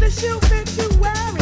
can't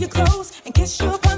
would try to pull you close and kiss you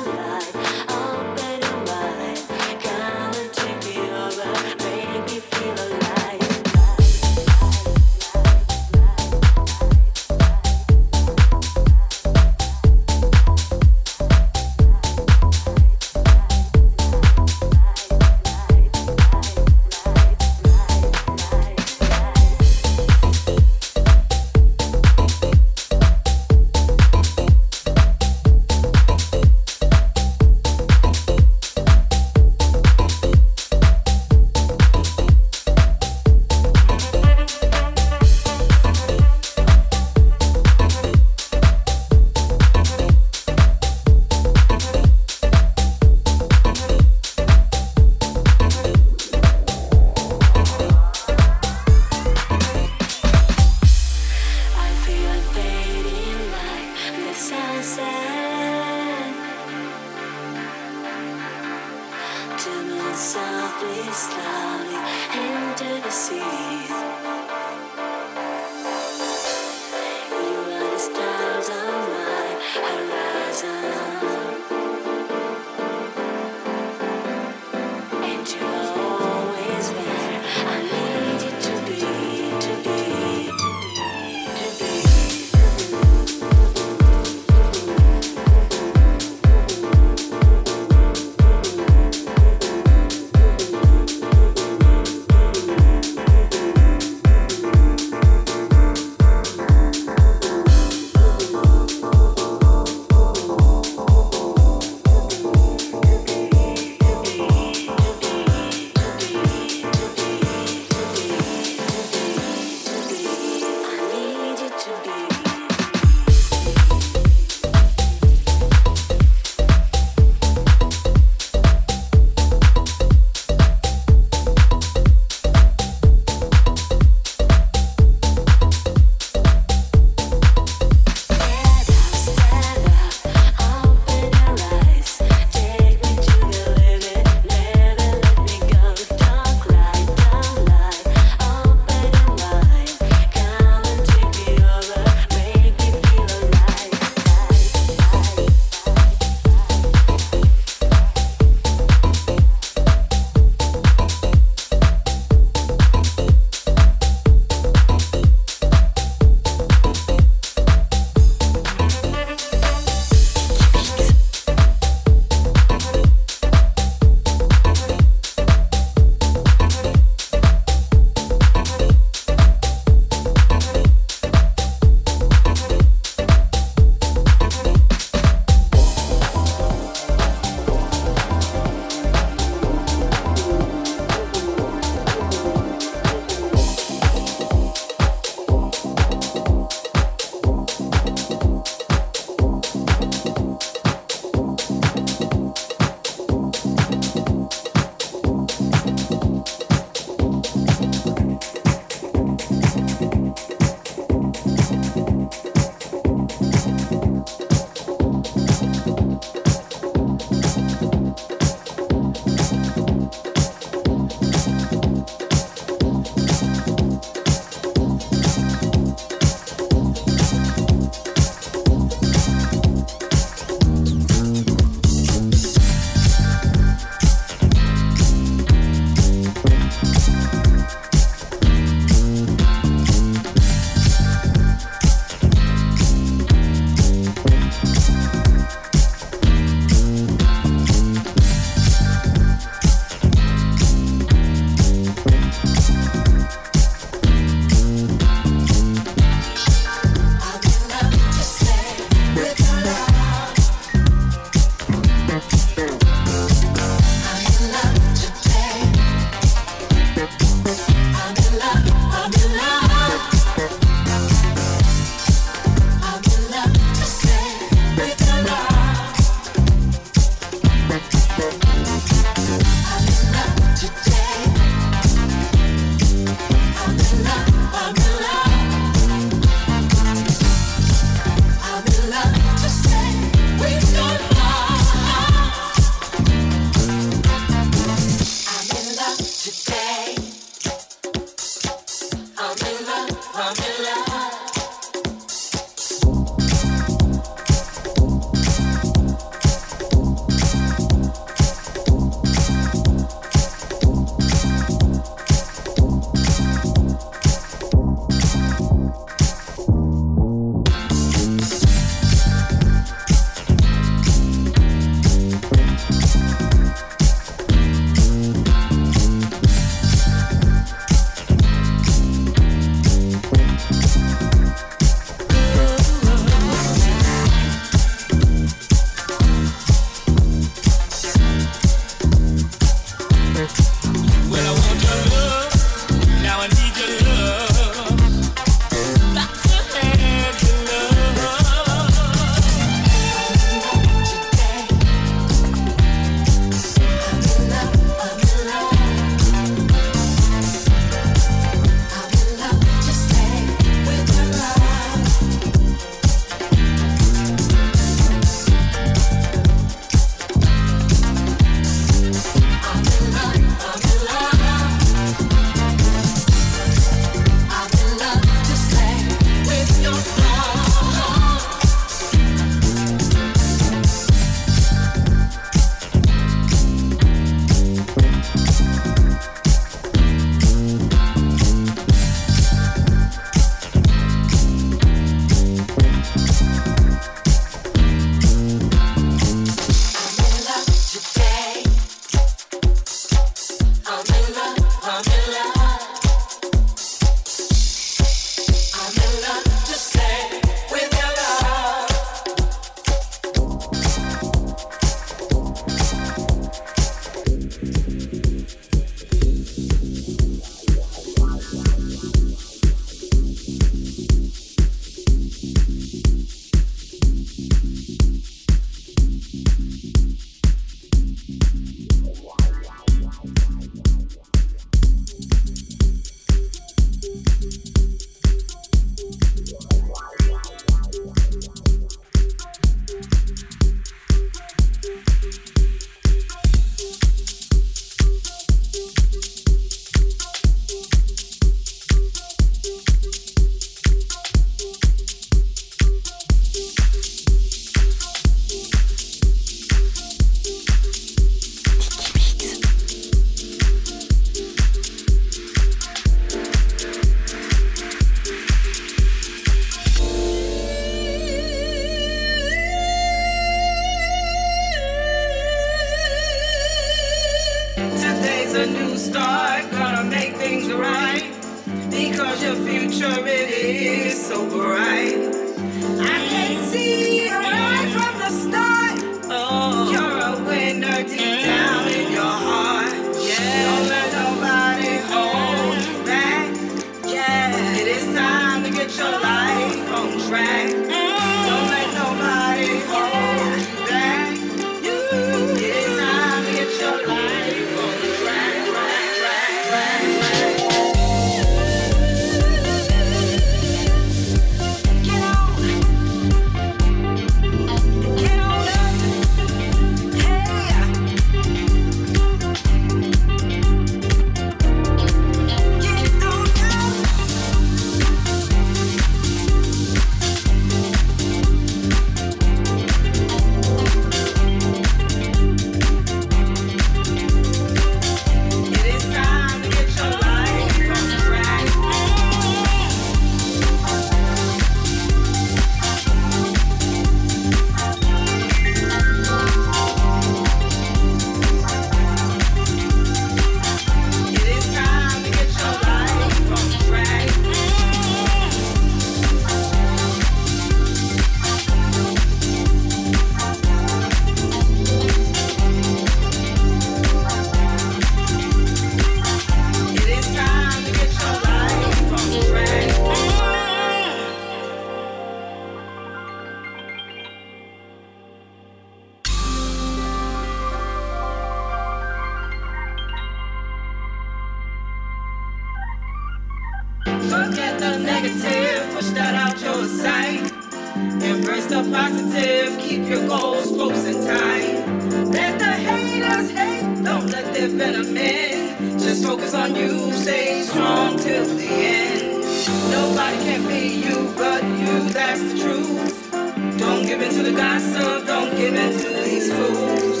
that's the truth. Don't give in to the gossip, don't give in to these fools.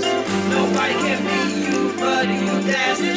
Nobody can be you but you, that's